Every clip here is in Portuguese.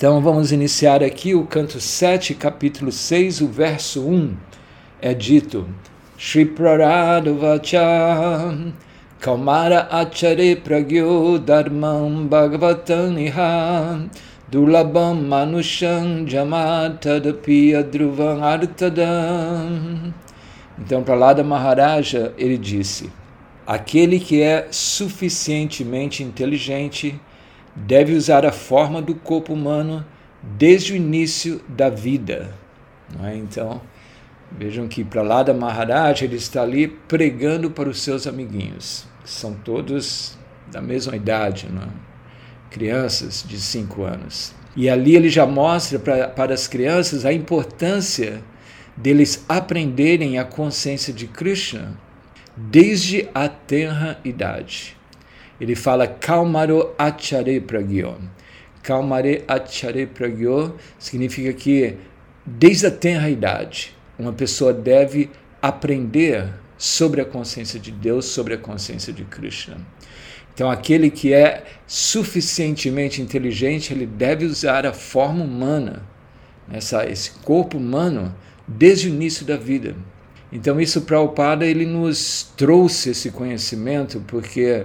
Então vamos iniciar aqui o canto 7, capítulo 6, o verso 1. É dito: Shri Prarado Vacha Kaumara Achare Pragyo Dharmam Bhagavatam Iha Dulabam Manusham Jamatadapi Adruvam Artadam. Então, para lá da Maharaja, ele disse: Aquele que é suficientemente inteligente deve usar a forma do corpo humano desde o início da vida. É? Então, vejam que para lá da Maharaja, ele está ali pregando para os seus amiguinhos, que são todos da mesma idade, é? crianças de 5 anos. E ali ele já mostra pra, para as crianças a importância deles aprenderem a consciência de Krishna desde a tenra idade. Ele fala Kalmaro Achare Pragyo. Kalmare Achare Pragyo significa que desde a tenra idade uma pessoa deve aprender sobre a consciência de Deus, sobre a consciência de Krishna. Então, aquele que é suficientemente inteligente, ele deve usar a forma humana, essa, esse corpo humano, desde o início da vida. Então, isso Prabhupada ele nos trouxe esse conhecimento, porque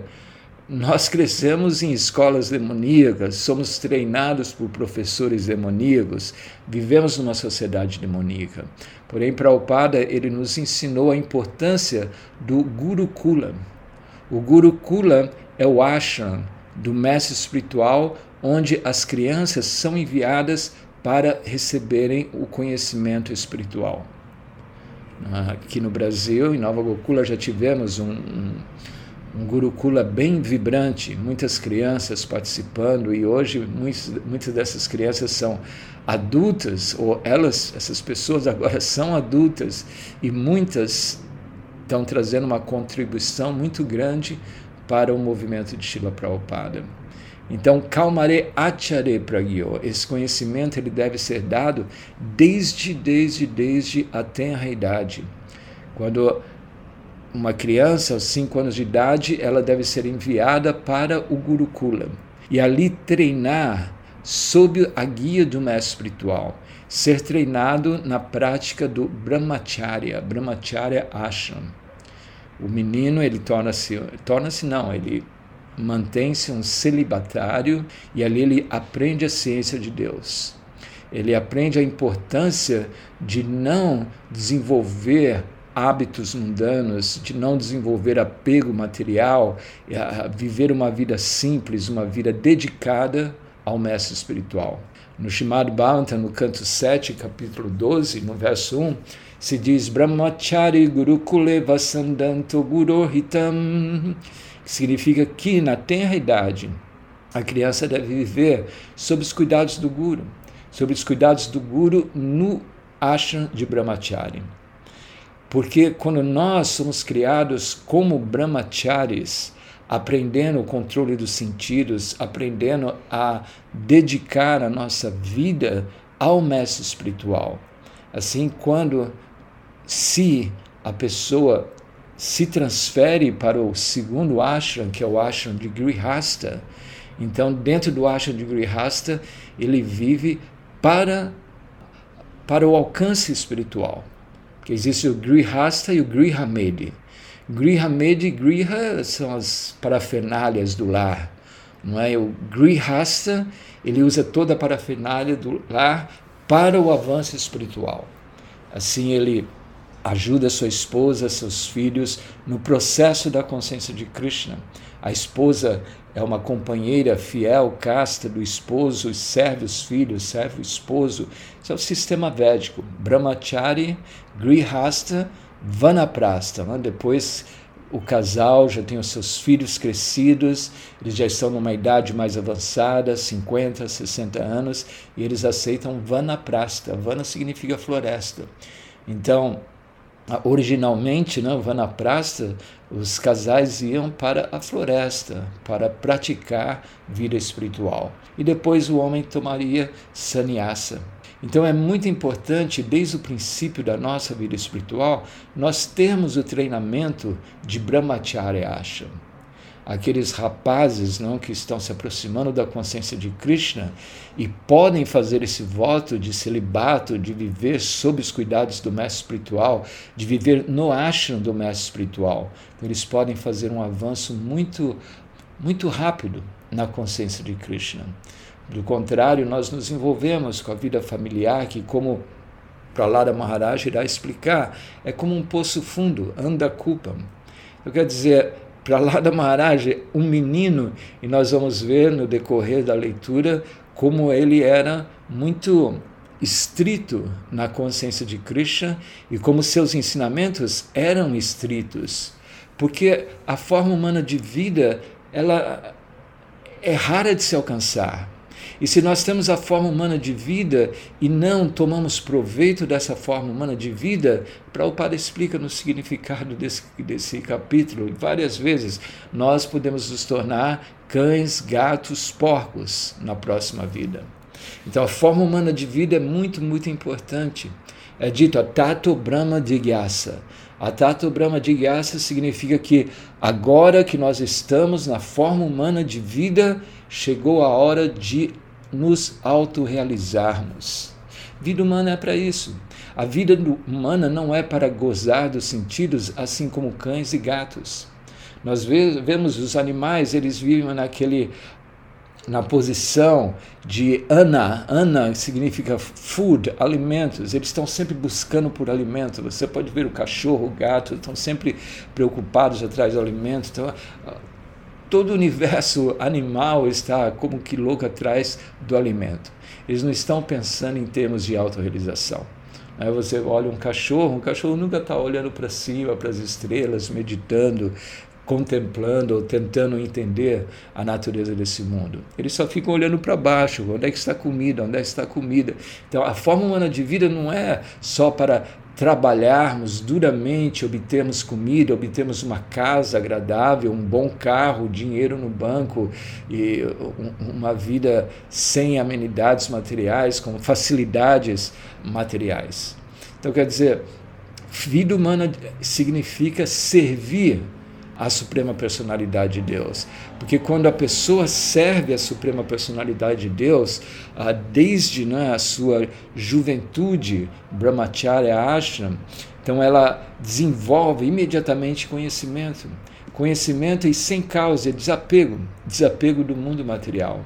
nós crescemos em escolas demoníacas, somos treinados por professores demoníacos, vivemos numa sociedade demoníaca. Porém, Prabhupada ele nos ensinou a importância do Gurukula. O Gurukula é o ashram do mestre espiritual, onde as crianças são enviadas para receberem o conhecimento espiritual. Aqui no Brasil, em Nova Gokula, já tivemos um, um, um Gurukula bem vibrante, muitas crianças participando, e hoje muitas, muitas dessas crianças são adultas, ou elas, essas pessoas agora são adultas, e muitas estão trazendo uma contribuição muito grande para o movimento de Shila Prabhupada. Então, Kalmare Achare Pragyo, esse conhecimento ele deve ser dado desde, desde, desde a tenra idade. Quando uma criança, aos 5 anos de idade, ela deve ser enviada para o Gurukula e ali treinar sob a guia do mestre espiritual, ser treinado na prática do Brahmacharya, Brahmacharya Ashram. O menino, ele torna-se, torna-se não, ele mantém-se um celibatário e ali ele aprende a ciência de Deus. Ele aprende a importância de não desenvolver hábitos mundanos, de não desenvolver apego material, a viver uma vida simples, uma vida dedicada ao mestre espiritual. No Shimad Bhagavatam, no canto 7, capítulo 12, no verso 1, se diz Brahmachari Gurukule Vasandanto Gurohitam que significa que na tenra idade a criança deve viver sob os cuidados do guru, sob os cuidados do guru no ashram de brahmachari. Porque quando nós somos criados como brahmacharis, aprendendo o controle dos sentidos, aprendendo a dedicar a nossa vida ao mestre espiritual. Assim, quando se a pessoa se transfere para o segundo ashram, que é o ashram de Grihasta. Então, dentro do ashram de Grihasta, ele vive para, para o alcance espiritual. Que existe o Grihasta e o Grihamedi. Grihamedi e Griha são as parafernálias do lar. Não é? O Grihasta, ele usa toda a parafernália do lar para o avanço espiritual. Assim, ele ajuda sua esposa, seus filhos no processo da consciência de Krishna. A esposa é uma companheira fiel, casta do esposo, serve os filhos, serve o esposo. Isso é o sistema védico. Brahmachari, Grihasta, Vanaprastha. Né? Depois o casal já tem os seus filhos crescidos, eles já estão numa idade mais avançada, 50, 60 anos, e eles aceitam Vanaprastha. Vana significa floresta. Então, originalmente, né, Vanaprastha, os casais iam para a floresta para praticar vida espiritual. E depois o homem tomaria sannyasa. Então é muito importante, desde o princípio da nossa vida espiritual, nós termos o treinamento de Brahmacharya Ashram. Aqueles rapazes não, que estão se aproximando da consciência de Krishna e podem fazer esse voto de celibato, de viver sob os cuidados do mestre espiritual, de viver no ashram do mestre espiritual. Então, eles podem fazer um avanço muito, muito rápido na consciência de Krishna. Do contrário, nós nos envolvemos com a vida familiar, que, como Prahlada Maharaj irá explicar, é como um poço fundo, anda culpa. Eu quero dizer, Prahlada Maharaj, um menino, e nós vamos ver no decorrer da leitura como ele era muito estrito na consciência de Krishna e como seus ensinamentos eram estritos. Porque a forma humana de vida, ela é rara de se alcançar. E se nós temos a forma humana de vida e não tomamos proveito dessa forma humana de vida, Prabhupada explica no significado desse, desse capítulo várias vezes, nós podemos nos tornar cães, gatos, porcos na próxima vida. Então a forma humana de vida é muito, muito importante. É dito a Tato Brahma Digyasa. A Tato Brahma Digyasa significa que agora que nós estamos na forma humana de vida, chegou a hora de nos autorrealizarmos. Vida humana é para isso. A vida humana não é para gozar dos sentidos, assim como cães e gatos. Nós vemos os animais, eles vivem naquele na posição de ana, ana significa food, alimentos. Eles estão sempre buscando por alimento. Você pode ver o cachorro, o gato, estão sempre preocupados atrás do alimento. Então, todo o universo animal está como que louco atrás do alimento. Eles não estão pensando em termos de autorrealização. Aí você olha um cachorro, um cachorro nunca está olhando para cima, para as estrelas, meditando, contemplando ou tentando entender a natureza desse mundo. Eles só ficam olhando para baixo, onde é que está a comida, onde é que está a comida. Então, a forma humana de vida não é só para trabalharmos duramente, obtermos comida, obtermos uma casa agradável, um bom carro, dinheiro no banco e uma vida sem amenidades materiais, com facilidades materiais. Então, quer dizer, vida humana significa servir a suprema personalidade de Deus. Porque quando a pessoa serve a suprema personalidade de Deus, desde né, a sua juventude, brahmacharya ashram, então ela desenvolve imediatamente conhecimento. Conhecimento e sem causa, desapego, desapego do mundo material.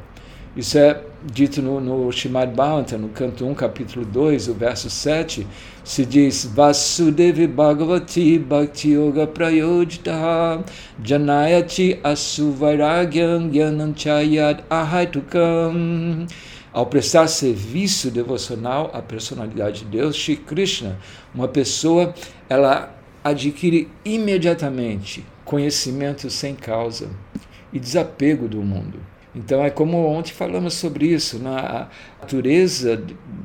Isso é dito no, no Shimad no canto 1, capítulo 2, o verso 7, se diz Vasudevi Bhagavati Bhakti Yoga Prayojita Janayati Asuvairagyam Gyananchayat Ahaitukam ao prestar serviço devocional à personalidade de Deus, Shri Krishna, uma pessoa, ela adquire imediatamente conhecimento sem causa e desapego do mundo. Então é como ontem falamos sobre isso, na né? natureza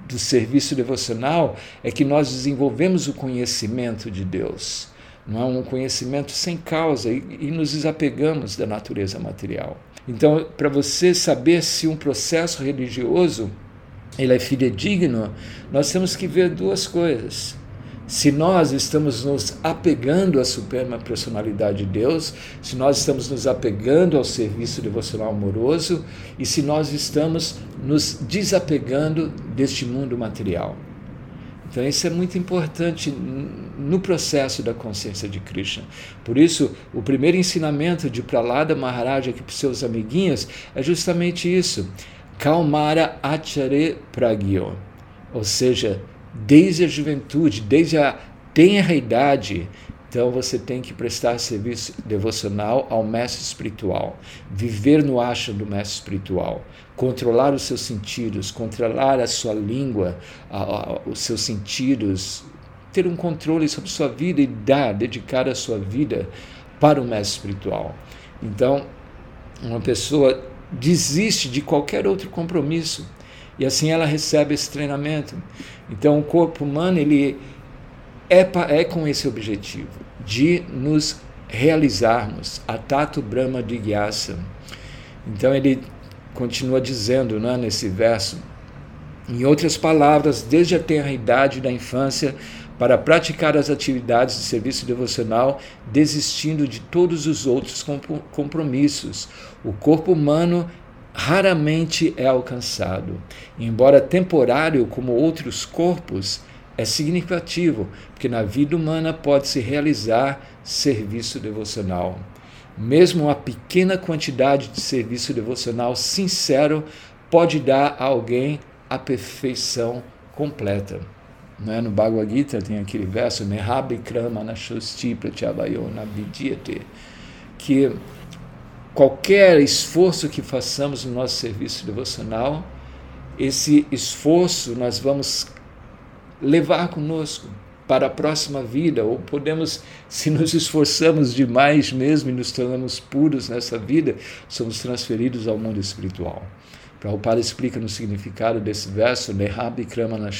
do serviço devocional é que nós desenvolvemos o conhecimento de Deus, não é um conhecimento sem causa e, e nos desapegamos da natureza material. Então, para você saber se um processo religioso ele é fidedigno, nós temos que ver duas coisas se nós estamos nos apegando à suprema personalidade de Deus, se nós estamos nos apegando ao serviço devocional amoroso e se nós estamos nos desapegando deste mundo material. Então, isso é muito importante no processo da consciência de Krishna. Por isso, o primeiro ensinamento de Pralada Maharaj aqui para os seus amiguinhos é justamente isso: Kalmara Achare Pragyo. Ou seja, desde a juventude, desde a tenra idade. Então você tem que prestar serviço devocional ao mestre espiritual, viver no acha do mestre espiritual, controlar os seus sentidos, controlar a sua língua, a, a, os seus sentidos, ter um controle sobre sua vida e dar, dedicar a sua vida para o mestre espiritual. Então, uma pessoa desiste de qualquer outro compromisso e assim ela recebe esse treinamento. Então, o corpo humano ele é, é com esse objetivo de nos realizarmos a Tato Brahma Digyasa. Então, ele continua dizendo né, nesse verso. Em outras palavras, desde a tenra idade da infância, para praticar as atividades de serviço devocional, desistindo de todos os outros compromissos. O corpo humano raramente é alcançado. Embora temporário como outros corpos, é significativo, porque na vida humana pode-se realizar serviço devocional. Mesmo uma pequena quantidade de serviço devocional sincero pode dar a alguém a perfeição completa. É? No Bhagavad Gita tem aquele verso, Mehabikrama Nashusti Pratyavayona Vidyate, que qualquer esforço que façamos no nosso serviço devocional, esse esforço nós vamos levar conosco para a próxima vida, ou podemos, se nos esforçamos demais mesmo e nos tornamos puros nessa vida, somos transferidos ao mundo espiritual. Prabhupada explica no significado desse verso, Nehabi Kramana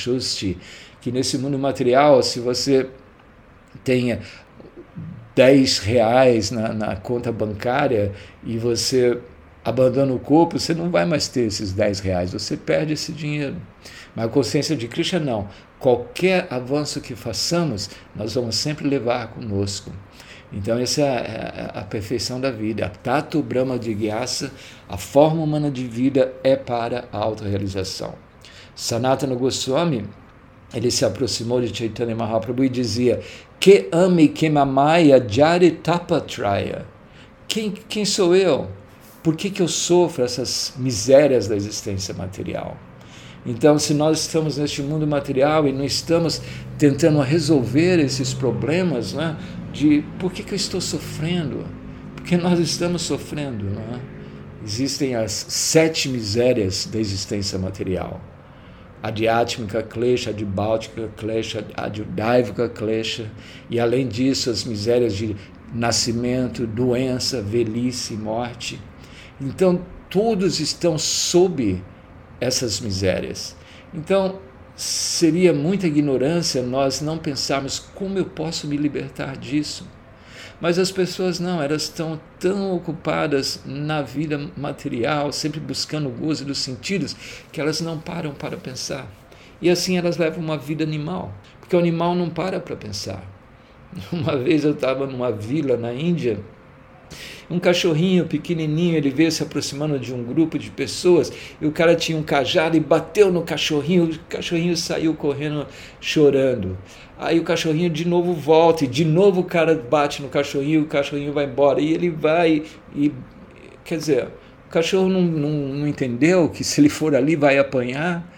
que nesse mundo material, se você tenha 10 reais na, na conta bancária e você abandona o corpo, você não vai mais ter esses 10 reais, você perde esse dinheiro. Mas a consciência de Krishna não. Qualquer avanço que façamos, nós vamos sempre levar conosco. Então, essa é a, é a, a perfeição da vida. A Tato Brahma de Gyasa, a forma humana de vida, é para a autorrealização. Sanatana Goswami, ele se aproximou de Chaitanya Mahaprabhu e dizia: Que ame que mamaya jari tapatraya. Quem, quem sou eu? Por que, que eu sofro essas misérias da existência material? Então, se nós estamos neste mundo material e não estamos tentando resolver esses problemas, né, de por que, que eu estou sofrendo? Porque nós estamos sofrendo. Né? Existem as sete misérias da existência material adiátmica klesha, adibáltica klesha, adiudaivika klesha, e além disso as misérias de nascimento, doença, velhice, morte. Então, todos estão sob essas misérias. Então, seria muita ignorância nós não pensarmos como eu posso me libertar disso. Mas as pessoas não, elas estão tão ocupadas na vida material, sempre buscando o gozo dos sentidos, que elas não param para pensar. E assim elas levam uma vida animal, porque o animal não para para pensar. Uma vez eu estava numa vila na Índia, um cachorrinho pequenininho, ele veio se aproximando de um grupo de pessoas, e o cara tinha um cajado e bateu no cachorrinho, o cachorrinho saiu correndo chorando. Aí o cachorrinho de novo volta, e de novo o cara bate no cachorrinho, o cachorrinho vai embora. E ele vai e. Quer dizer, o cachorro não, não, não entendeu que se ele for ali vai apanhar.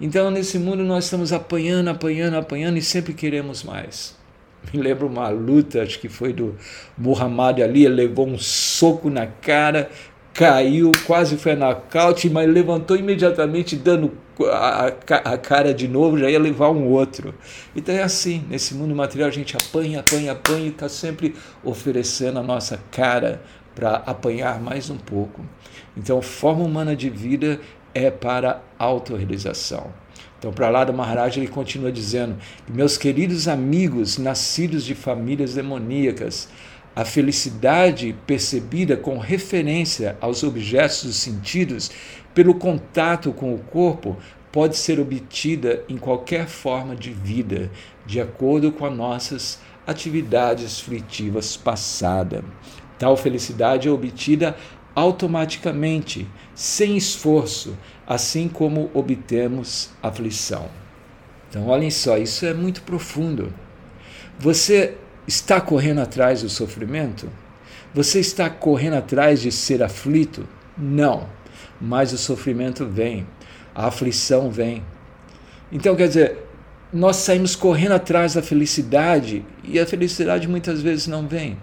Então, nesse mundo, nós estamos apanhando, apanhando, apanhando e sempre queremos mais. Me lembro uma luta, acho que foi do Muhammad Ali, ele levou um soco na cara, caiu, quase foi na nocaute, mas levantou imediatamente, dando a, a, cara de novo, já ia levar um outro. Então é assim, nesse mundo material a gente apanha, apanha, apanha e está sempre oferecendo a nossa cara para apanhar mais um pouco. Então, forma humana de vida é para autorrealização. Então, para lá do Maharaj, ele continua dizendo: Meus queridos amigos, nascidos de famílias demoníacas, a felicidade percebida com referência aos objetos dos sentidos pelo contato com o corpo pode ser obtida em qualquer forma de vida, de acordo com as nossas atividades fruitivas passadas. Tal felicidade é obtida automaticamente, sem esforço, assim como obtemos aflição. Então, olhem só, isso é muito profundo. Você está correndo atrás do sofrimento? Você está correndo atrás de ser aflito? Não. Mas o sofrimento vem, a aflição vem. Então, quer dizer, nós saímos correndo atrás da felicidade e a felicidade muitas vezes não vem.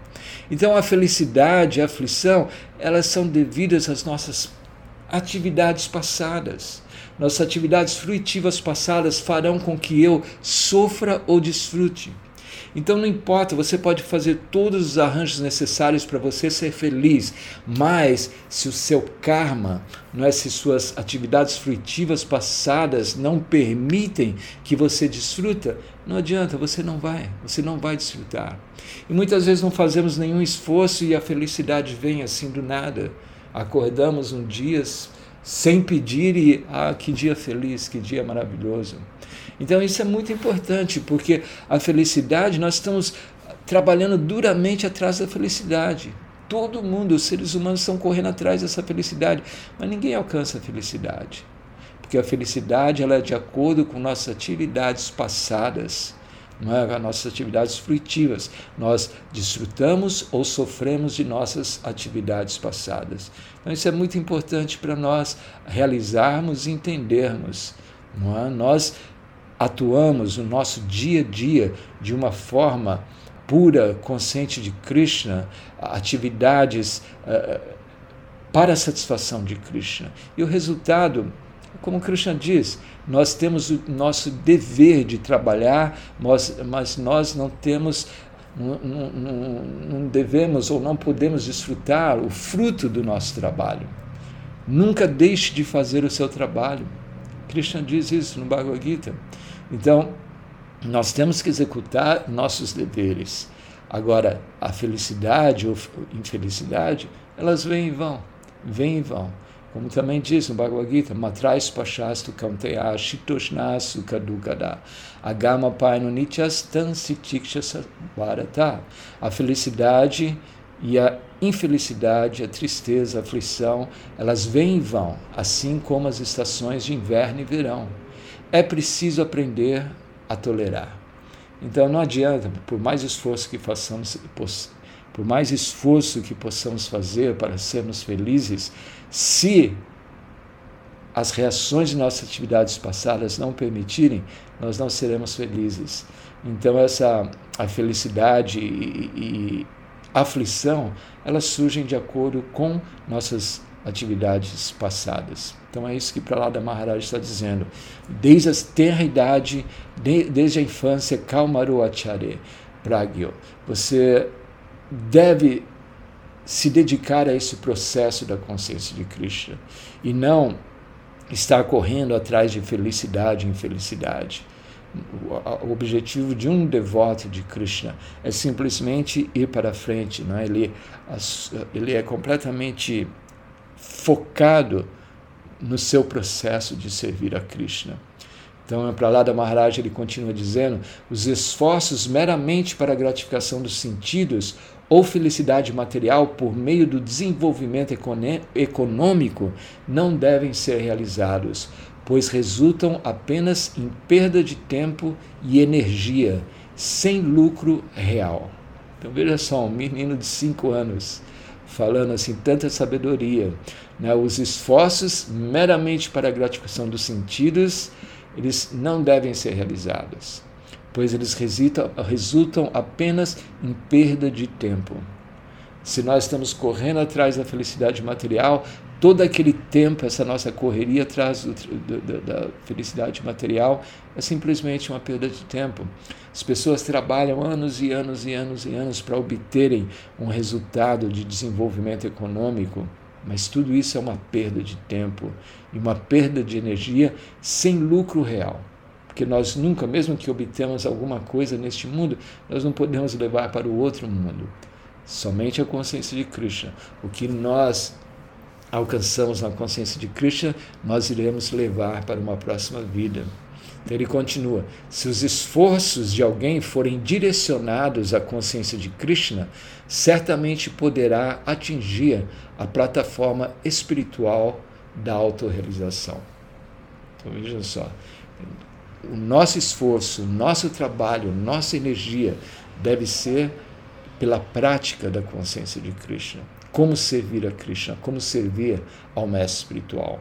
Então, a felicidade a aflição, elas são devidas às nossas atividades passadas. Nossas atividades fruitivas passadas farão com que eu sofra ou desfrute. Então não importa, você pode fazer todos os arranjos necessários para você ser feliz, mas se o seu karma, não é, se suas atividades fruitivas passadas não permitem que você desfruta, não adianta, você não vai, você não vai desfrutar. E muitas vezes não fazemos nenhum esforço e a felicidade vem assim do nada. Acordamos um dia sem pedir e ah, que dia feliz, que dia maravilhoso. Então isso é muito importante, porque a felicidade, nós estamos trabalhando duramente atrás da felicidade. Todo mundo, os seres humanos estão correndo atrás dessa felicidade, mas ninguém alcança a felicidade. Porque a felicidade ela é de acordo com nossas atividades passadas, não é? as nossas atividades fruitivas. Nós desfrutamos ou sofremos de nossas atividades passadas. Então, isso é muito importante para nós realizarmos e entendermos. Não é? Nós atuamos no nosso dia a dia de uma forma pura, consciente de Krishna, atividades uh, para a satisfação de Krishna. E o resultado, como Krishna diz, nós temos o nosso dever de trabalhar, mas, mas nós não temos não, não, não, devemos ou não podemos desfrutar o fruto do nosso trabalho. Nunca deixe de fazer o seu trabalho. Krishna diz isso no Bhagavad Gita. Então, nós temos que executar nossos deveres. Agora, a felicidade ou infelicidade, elas vêm e vão, vêm e vão. Como também diz no Bhagavad Gita, Matrais Pashastu Kamteya Shitoshnasu Kadukada Agama Paino Nityastan Sitiksha Bharata. A felicidade e a infelicidade, a tristeza, a aflição, elas vêm e vão, assim como as estações de inverno e verão é preciso aprender a tolerar. Então não adianta, por mais esforço que façamos, por mais esforço que possamos fazer para sermos felizes, se as reações de nossas atividades passadas não permitirem, nós não seremos felizes. Então essa a felicidade e, e aflição, elas surgem de acordo com nossas atividades passadas. Então é isso que Pralada Maharaj está dizendo. Desde a tenra idade, de, desde a infância, Kalmaru Acharya, Pragyo, você deve se dedicar a esse processo da consciência de Krishna e não estar correndo atrás de felicidade e infelicidade. O objetivo de um devoto de Krishna é simplesmente ir para frente, não é? ele, ele é completamente focado no seu processo de servir a Krishna. Então, para lá da Maharaj, ele continua dizendo: os esforços meramente para a gratificação dos sentidos ou felicidade material por meio do desenvolvimento econômico não devem ser realizados, pois resultam apenas em perda de tempo e energia, sem lucro real. Então, veja só, um menino de cinco anos falando assim, tanta sabedoria. Né? Os esforços meramente para a gratificação dos sentidos, eles não devem ser realizados, pois eles resultam, resultam apenas em perda de tempo. Se nós estamos correndo atrás da felicidade material, todo aquele tempo, essa nossa correria atrás do, do, da felicidade material é simplesmente uma perda de tempo. As pessoas trabalham anos e anos e anos e anos para obterem um resultado de desenvolvimento econômico, mas tudo isso é uma perda de tempo e uma perda de energia sem lucro real. Porque nós nunca, mesmo que obtemos alguma coisa neste mundo, nós não podemos levar para o outro mundo. Somente a consciência de Krishna. O que nós alcançamos na consciência de Krishna, nós iremos levar para uma próxima vida. Então ele continua: se os esforços de alguém forem direcionados à consciência de Krishna, certamente poderá atingir a plataforma espiritual da autorrealização. Então veja só, o nosso esforço, o nosso trabalho, nossa energia deve ser pela prática da consciência de Krishna como servir a Krishna, como servir ao mestre espiritual.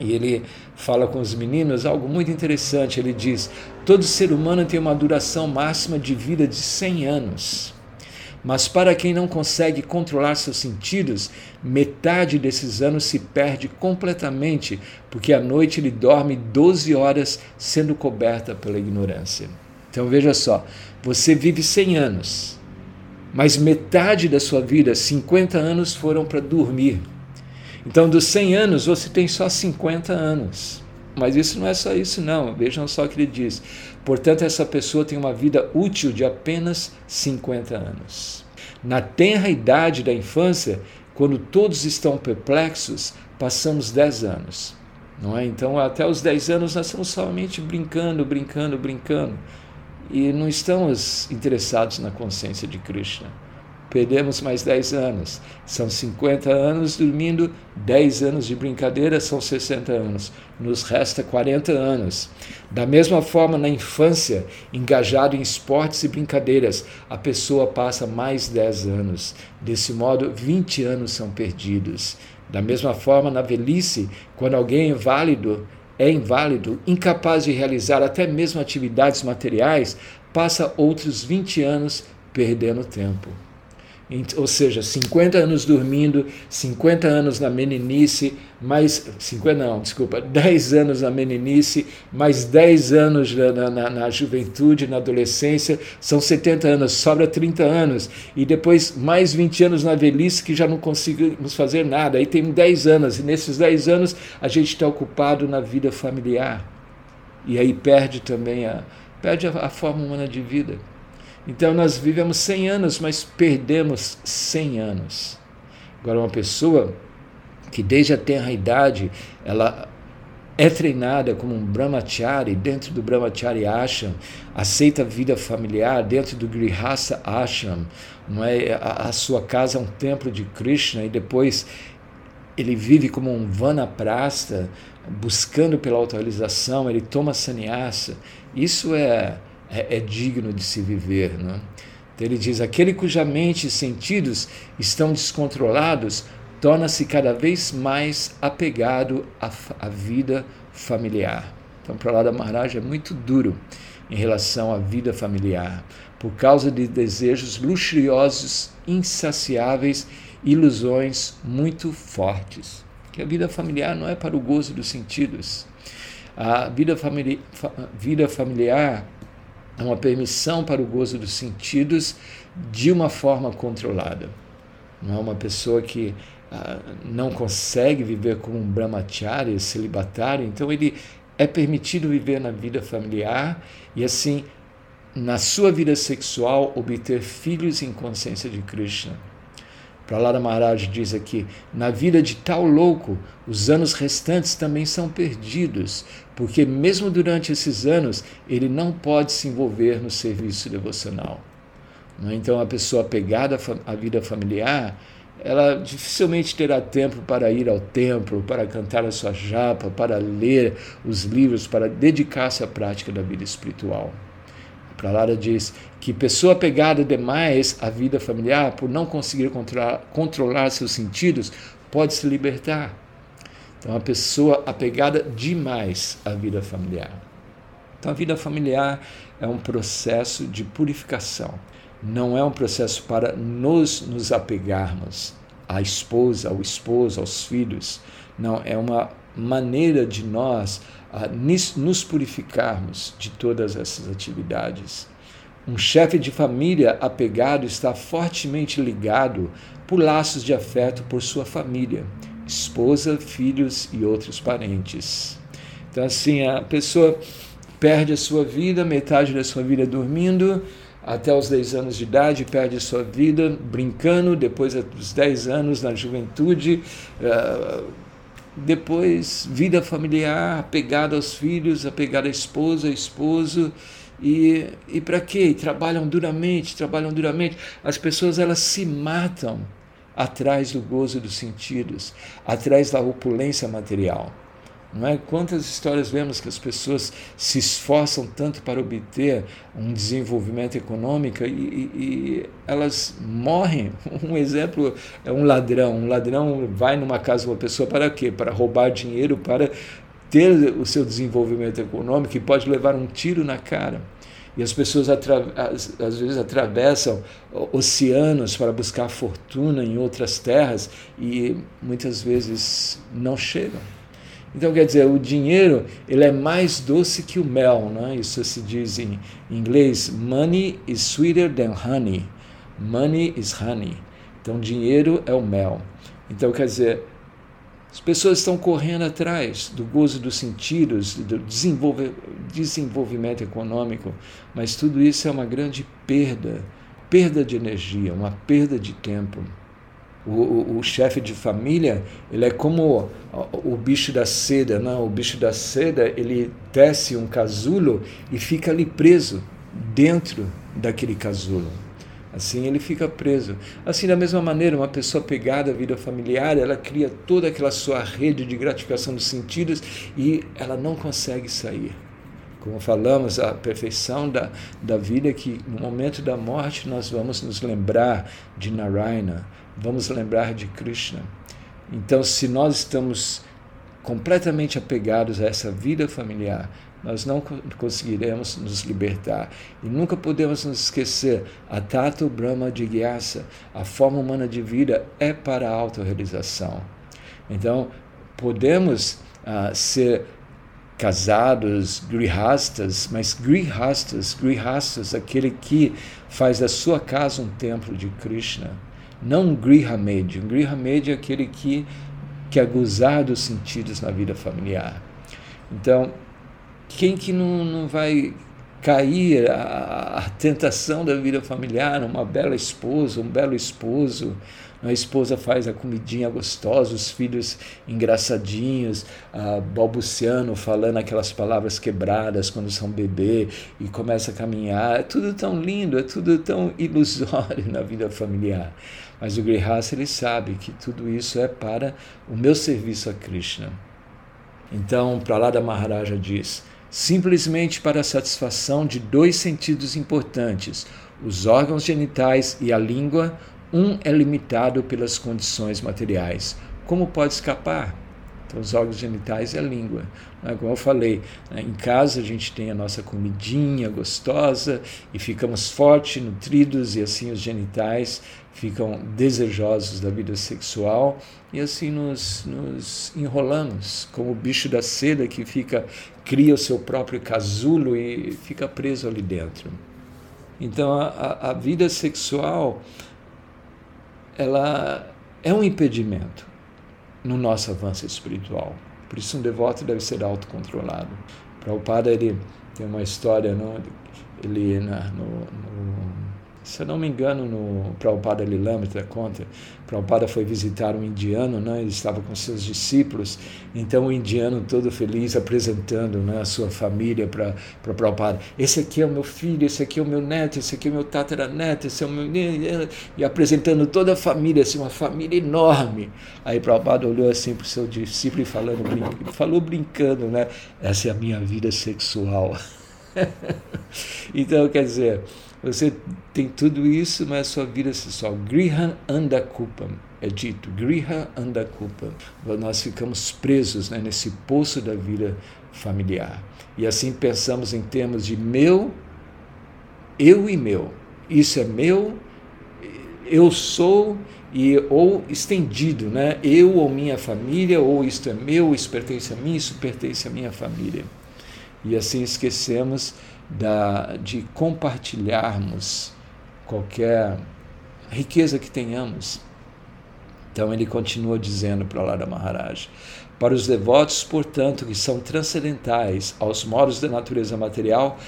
E ele fala com os meninos algo muito interessante. Ele diz: todo ser humano tem uma duração máxima de vida de 100 anos. Mas para quem não consegue controlar seus sentidos, metade desses anos se perde completamente, porque à noite ele dorme 12 horas sendo coberta pela ignorância. Então veja só, você vive 100 anos, mas metade da sua vida, 50 anos, foram para dormir. Então, dos 100 anos, você tem só 50 anos. Mas isso não é só isso, não. Vejam só o que ele diz. Portanto, essa pessoa tem uma vida útil de apenas 50 anos. Na tenra idade da infância, quando todos estão perplexos, passamos 10 anos. Não é? Então, até os 10 anos, nós estamos somente brincando, brincando, brincando. E não estamos interessados na consciência de Krishna perdemos mais 10 anos. São 50 anos dormindo, 10 anos de brincadeira são 60 anos. Nos resta 40 anos. Da mesma forma, na infância, engajado em esportes e brincadeiras, a pessoa passa mais 10 anos. Desse modo, 20 anos são perdidos. Da mesma forma, na velhice, quando alguém é inválido, é inválido, incapaz de realizar até mesmo atividades materiais, passa outros 20 anos perdendo tempo ou seja, 50 anos dormindo, 50 anos na meninice, mais 50 não, desculpa, 10 anos na meninice, mais 10 anos na, na, na, juventude, na adolescência, são 70 anos, sobra 30 anos, e depois mais 20 anos na velhice que já não conseguimos fazer nada, aí tem 10 anos, e nesses 10 anos a gente está ocupado na vida familiar, e aí perde também a, perde a, a forma humana de vida. Então nós vivemos 100 anos, mas perdemos 100 anos. Agora, uma pessoa que desde a tenra idade ela é treinada como um brahmachari dentro do brahmachari ashram, aceita a vida familiar dentro do grihasa ashram, não é a, a sua casa é um templo de Krishna e depois ele vive como um vanaprasta, buscando pela autorização, ele toma sannyasa. Isso é é, é digno de se viver. Né? Então ele diz: aquele cuja mente e sentidos estão descontrolados torna-se cada vez mais apegado à, à vida familiar. Então, Prahlada Maharaj é muito duro em relação à vida familiar, por causa de desejos luxuriosos, insaciáveis, ilusões muito fortes. Que a vida familiar não é para o gozo dos sentidos. A vida, famili vida familiar é uma permissão para o gozo dos sentidos de uma forma controlada. Não é uma pessoa que ah, não consegue viver como um brahmachari, celibatário, então ele é permitido viver na vida familiar e assim na sua vida sexual obter filhos em consciência de Krishna. Prahlada Maharaj diz aqui: na vida de tal louco, os anos restantes também são perdidos, porque mesmo durante esses anos ele não pode se envolver no serviço devocional. É? Então, a pessoa apegada à vida familiar, ela dificilmente terá tempo para ir ao templo, para cantar a sua japa, para ler os livros, para dedicar-se à prática da vida espiritual. Prahlada diz que pessoa apegada demais à vida familiar, por não conseguir controlar, controlar seus sentidos, pode se libertar. Então, a pessoa apegada demais à vida familiar. Então, a vida familiar é um processo de purificação, não é um processo para nos, nos apegarmos à esposa, ao esposo, aos filhos. Não, é uma maneira de nós nos purificarmos de todas essas atividades. Um chefe de família apegado está fortemente ligado por laços de afeto por sua família, esposa, filhos e outros parentes. Então, assim, a pessoa perde a sua vida, metade da sua vida dormindo, até os 10 anos de idade, perde a sua vida brincando, depois dos 10 anos na juventude. Uh, depois vida familiar, apegado aos filhos, apegado à esposa, esposo, e, e para quê? Trabalham duramente, trabalham duramente. As pessoas elas se matam atrás do gozo dos sentidos, atrás da opulência material. Não é? Quantas histórias vemos que as pessoas se esforçam tanto para obter um desenvolvimento econômico e, e, e, elas morrem. Um exemplo é um ladrão. Um ladrão vai numa casa de uma pessoa para quê? Para roubar dinheiro, para ter o seu desenvolvimento econômico e pode levar um tiro na cara. E as pessoas às, às vezes atravessam oceanos para buscar fortuna em outras terras e muitas vezes não chegam. Então, quer dizer, o dinheiro ele é mais doce que o mel, né? isso se diz em inglês, money is sweeter than honey. Money is honey. Então, dinheiro é o mel. Então, quer dizer, as pessoas estão correndo atrás do gozo dos sentidos, do desenvolvimento econômico, mas tudo isso é uma grande perda, perda de energia, uma perda de tempo. O, o, o chefe de família, ele é como o, o bicho da seda, não? Né? O bicho da seda, ele tece um casulo e fica ali preso dentro daquele casulo. Assim ele fica preso. Assim, da mesma maneira, uma pessoa pegada à vida familiar, ela cria toda aquela sua rede de gratificação dos sentidos e ela não consegue sair. Como falamos, a perfeição da, da vida é que no momento da morte nós vamos nos lembrar de Narayana, vamos lembrar de Krishna. Então, se nós estamos completamente apegados a essa vida familiar, nós não conseguiremos nos libertar. E nunca podemos nos esquecer, a Tato Brahma de Gyasa, a forma humana de vida é para a autorrealização. Então, podemos uh, ser casados, grihastas, mas grihastas, grihastas, aquele que faz da sua casa um templo de Krishna, não um grihamedi. Um grihamedi é aquele que quer gozar dos sentidos na vida familiar. Então, quem que não, não vai cair a, a tentação da vida familiar, uma bela esposa, um belo esposo, a esposa faz a comidinha gostosa, os filhos engraçadinhos, uh, balbuciando, falando aquelas palavras quebradas quando são bebê e começa a caminhar. É tudo tão lindo, é tudo tão ilusório na vida familiar. Mas o Grihasa, ele sabe que tudo isso é para o meu serviço a Krishna. Então, para lá da Maharaja diz, simplesmente para a satisfação de dois sentidos importantes, os órgãos genitais e a língua, um é limitado pelas condições materiais. Como pode escapar? Então, os órgãos genitais e a língua. Né? Como eu falei, né? em casa a gente tem a nossa comidinha gostosa e ficamos fortes, nutridos, e assim os genitais ficam desejosos da vida sexual e assim nos, nos enrolamos, como o bicho da seda que fica cria o seu próprio casulo e fica preso ali dentro. Então a, a vida sexual ela é um impedimento no nosso avanço espiritual. Por isso um devoto deve ser autocontrolado. Prabhupada ele tem uma história, não? ele na, no, no se eu não me engano, no Prabhupada Lilamrita conta, Prabhupada foi visitar um indiano, né? ele estava com seus discípulos, então o indiano todo feliz apresentando né, a sua família para Prabhupada. Esse aqui é o meu filho, esse aqui é o meu neto, esse aqui é o meu tataraneto, esse é o meu... E apresentando toda a família, assim, uma família enorme. Aí Prabhupada olhou assim para o seu discípulo e falando, falou brincando, né? Essa é a minha vida sexual. então, quer dizer você tem tudo isso, mas sua vida sexual. Griha andakupam, é dito. Griha andakupam. Nós ficamos presos né, nesse poço da vida familiar. E assim pensamos em termos de meu, eu e meu. Isso é meu, eu sou e ou estendido, né? Eu ou minha família, ou isto é meu, isso pertence a mim, isso pertence à minha família. E assim esquecemos da, de compartilharmos qualquer riqueza que tenhamos. Então ele continua dizendo para lá da Maharaj: Para os devotos, portanto, que são transcendentais aos modos da natureza material,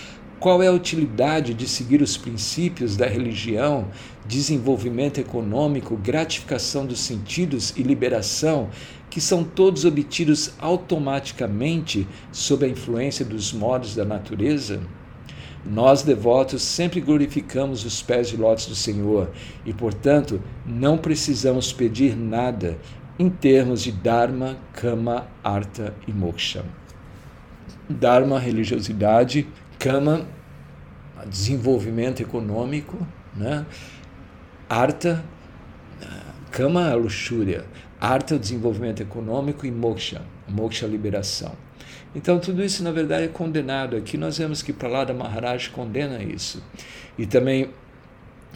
qual é a utilidade de seguir os princípios da religião, desenvolvimento econômico, gratificação dos sentidos e liberação, que são todos obtidos automaticamente sob a influência dos modos da natureza? Nós, devotos, sempre glorificamos os pés de lótus do Senhor e, portanto, não precisamos pedir nada em termos de Dharma, Kama, Artha e Moksha. Dharma, religiosidade, Kama, desenvolvimento econômico, né? Artha, Kama, a luxúria, Artha, o desenvolvimento econômico e Moksha, Moksha, liberação. Então, tudo isso, na verdade, é condenado. Aqui nós vemos que Prahlada Maharaj condena isso. E também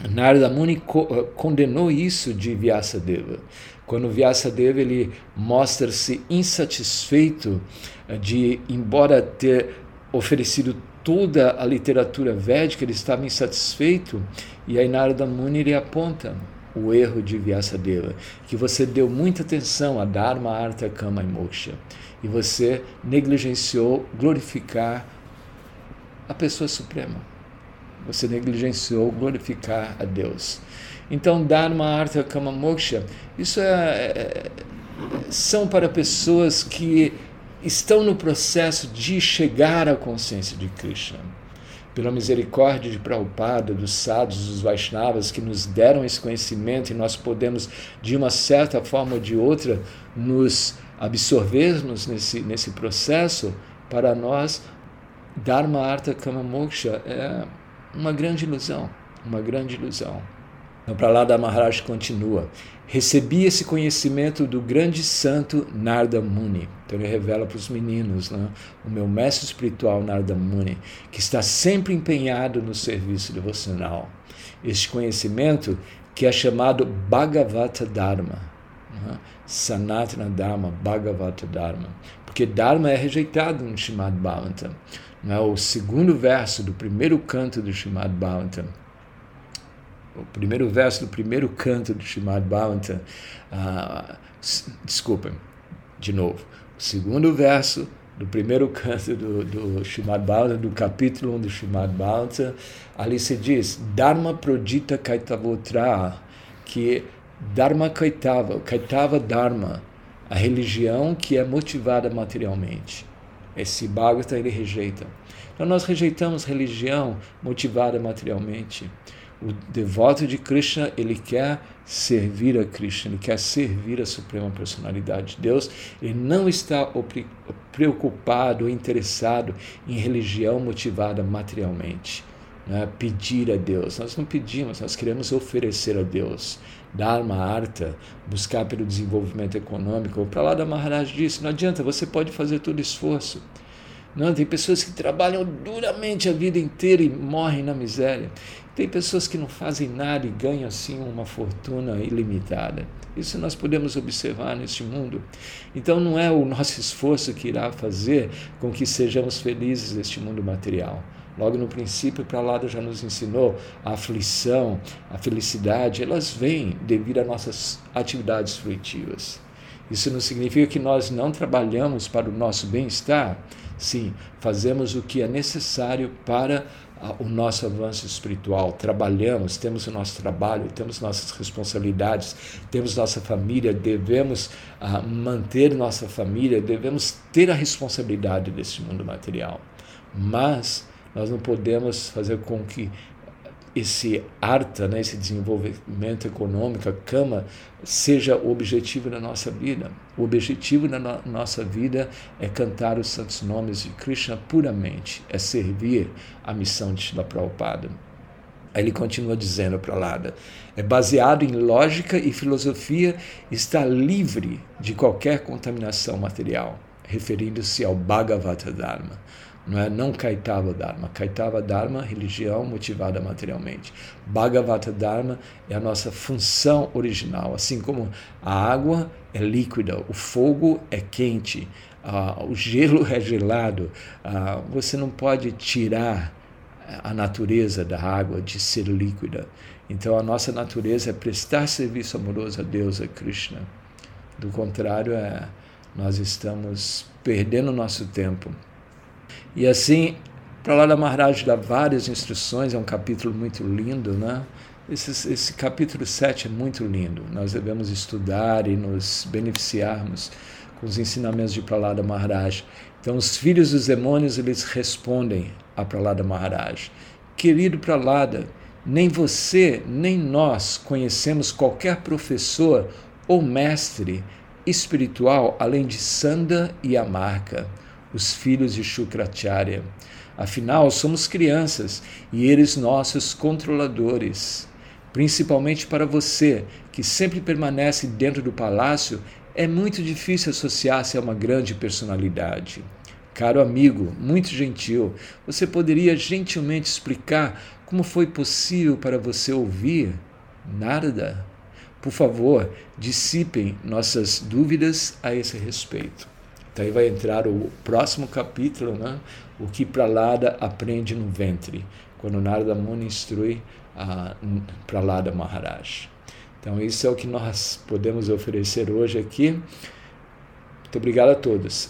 Narada Muni eh, condenou isso de Vyasadeva. Quando Vyasadeva ele mostra-se insatisfeito eh, de, embora ter oferecido toda a literatura védica, ele estava insatisfeito, e aí Narada Muni ele aponta o erro de Vyasadeva, que você deu muita atenção a Dharma, Artha, Kama e Moksha e você negligenciou glorificar a pessoa suprema. Você negligenciou glorificar a Deus. Então, Dharma, Artha, Kama, Moksha, isso é, é, são para pessoas que estão no processo de chegar à consciência de Krishna. Pela misericórdia de Prabhupada, dos sadhus, dos Vaishnavas, que nos deram esse conhecimento e nós podemos, de uma certa forma ou de outra, nos absorvermos nesse, nesse processo, para nós, Dharma, Artha, Kama, Moksha é uma grande ilusão, uma grande ilusão. Então, para lá da Maharaj continua. Recebi esse conhecimento do grande santo Narda Muni. Então ele revela para os meninos, né? o meu mestre espiritual Narda Muni, que está sempre empenhado no serviço devocional. Este conhecimento que é chamado Bhagavata Dharma. Né? Sanatana Dharma, Bhagavata Dharma. Porque Dharma é rejeitado no Srimad Bhagavatam. Né? O segundo verso do primeiro canto do Srimad Bhagavatam o primeiro verso do primeiro canto do Srimad Bhagavatam, uh, desculpem, de novo, o segundo verso do primeiro canto do, do Srimad Bhagavatam, do capítulo 1 do Srimad Bhagavatam, ali se diz, Dharma prodita kaitavotra, que Dharma kaitava, kaitava Dharma, a religião que é motivada materialmente. Esse Bhagavatam ele rejeita. Então nós rejeitamos religião motivada materialmente. O devoto de Krishna, ele quer servir a Krishna, ele quer servir a Suprema Personalidade de Deus, ele não está preocupado ou interessado em religião motivada materialmente. Né? Pedir a Deus. Nós não pedimos, nós queremos oferecer a Deus. Dharma, arta, buscar pelo desenvolvimento econômico. Para lá da Maharaj disse: não adianta, você pode fazer todo esforço. Não, tem pessoas que trabalham duramente a vida inteira e morrem na miséria. Tem pessoas que não fazem nada e ganham assim uma fortuna ilimitada. Isso nós podemos observar neste mundo. Então não é o nosso esforço que irá fazer com que sejamos felizes neste mundo material. Logo no princípio, para lá já nos ensinou a aflição, a felicidade, elas vêm devido às nossas atividades fruitivas. Isso não significa que nós não trabalhamos para o nosso bem-estar, Sim, fazemos o que é necessário para o nosso avanço espiritual. Trabalhamos, temos o nosso trabalho, temos nossas responsabilidades, temos nossa família, devemos uh, manter nossa família, devemos ter a responsabilidade desse mundo material. Mas nós não podemos fazer com que esse arta, né, esse desenvolvimento econômico, a cama, seja o objetivo da nossa vida. O objetivo da no nossa vida é cantar os santos nomes de Krishna puramente, é servir a missão de Shila Prabhupada. Aí ele continua dizendo para Lada, é baseado em lógica e filosofia, está livre de qualquer contaminação material, referindo-se ao Bhagavata Dharma não é não Kaitava Dharma. Kaitava Dharma, religião motivada materialmente. Bhagavata Dharma é a nossa função original, assim como a água é líquida, o fogo é quente, o gelo é gelado. Você não pode tirar a natureza da água de ser líquida. Então a nossa natureza é prestar serviço amoroso a Deus, a Krishna. Do contrário, é, nós estamos perdendo nosso tempo e assim, para lá da Maharaj dá várias instruções, é um capítulo muito lindo, né? Esse, esse capítulo 7 é muito lindo. Nós devemos estudar e nos beneficiarmos com os ensinamentos de Pralada Maharaj. Então, os filhos dos demônios, eles respondem a Pralada Maharaj. Querido Pralada, nem você, nem nós conhecemos qualquer professor ou mestre espiritual além de Sanda e Amarca os filhos de Shukracharya. Afinal, somos crianças e eles nossos controladores. Principalmente para você, que sempre permanece dentro do palácio, é muito difícil associar-se a uma grande personalidade. Caro amigo, muito gentil, você poderia gentilmente explicar como foi possível para você ouvir Narada? Por favor, dissipem nossas dúvidas a esse respeito. Então aí vai entrar o próximo capítulo, né? o que Pralada aprende no ventre, quando Narada Muni instrui a Pralada Maharaj. Então isso é o que nós podemos oferecer hoje aqui. Muito obrigado a todos.